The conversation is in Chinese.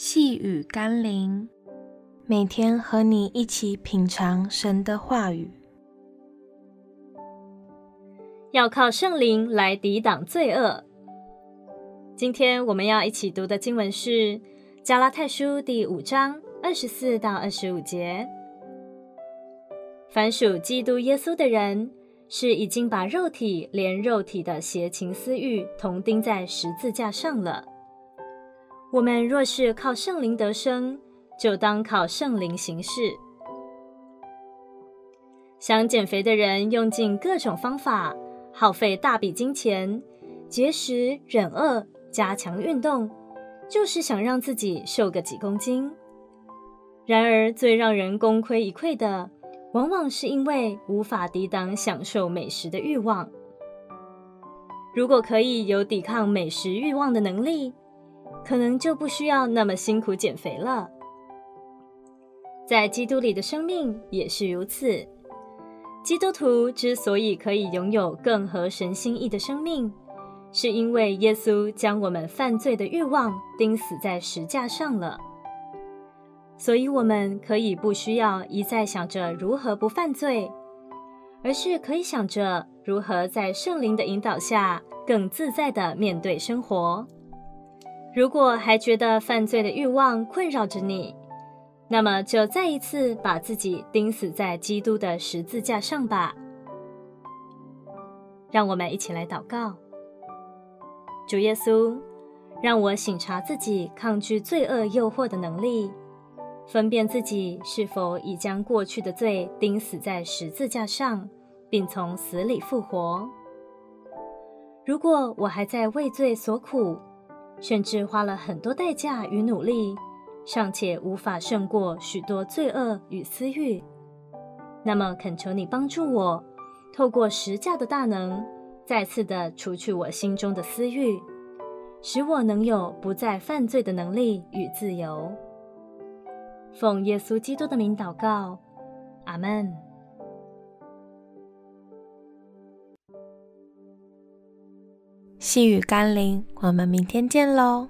细雨甘霖，每天和你一起品尝神的话语。要靠圣灵来抵挡罪恶。今天我们要一起读的经文是《加拉太书》第五章二十四到二十五节。凡属基督耶稣的人，是已经把肉体连肉体的邪情私欲同钉在十字架上了。我们若是靠圣灵得生，就当靠圣灵行事。想减肥的人用尽各种方法，耗费大笔金钱，节食、忍饿、加强运动，就是想让自己瘦个几公斤。然而，最让人功亏一篑的，往往是因为无法抵挡享受美食的欲望。如果可以有抵抗美食欲望的能力，可能就不需要那么辛苦减肥了。在基督里的生命也是如此。基督徒之所以可以拥有更合神心意的生命，是因为耶稣将我们犯罪的欲望钉死在十架上了。所以，我们可以不需要一再想着如何不犯罪，而是可以想着如何在圣灵的引导下更自在地面对生活。如果还觉得犯罪的欲望困扰着你，那么就再一次把自己钉死在基督的十字架上吧。让我们一起来祷告：主耶稣，让我省察自己抗拒罪恶诱惑的能力，分辨自己是否已将过去的罪钉死在十字架上，并从死里复活。如果我还在为罪所苦，甚至花了很多代价与努力，尚且无法胜过许多罪恶与私欲，那么恳求你帮助我，透过十架的大能，再次的除去我心中的私欲，使我能有不再犯罪的能力与自由。奉耶稣基督的名祷告，阿门。细雨甘霖，我们明天见喽。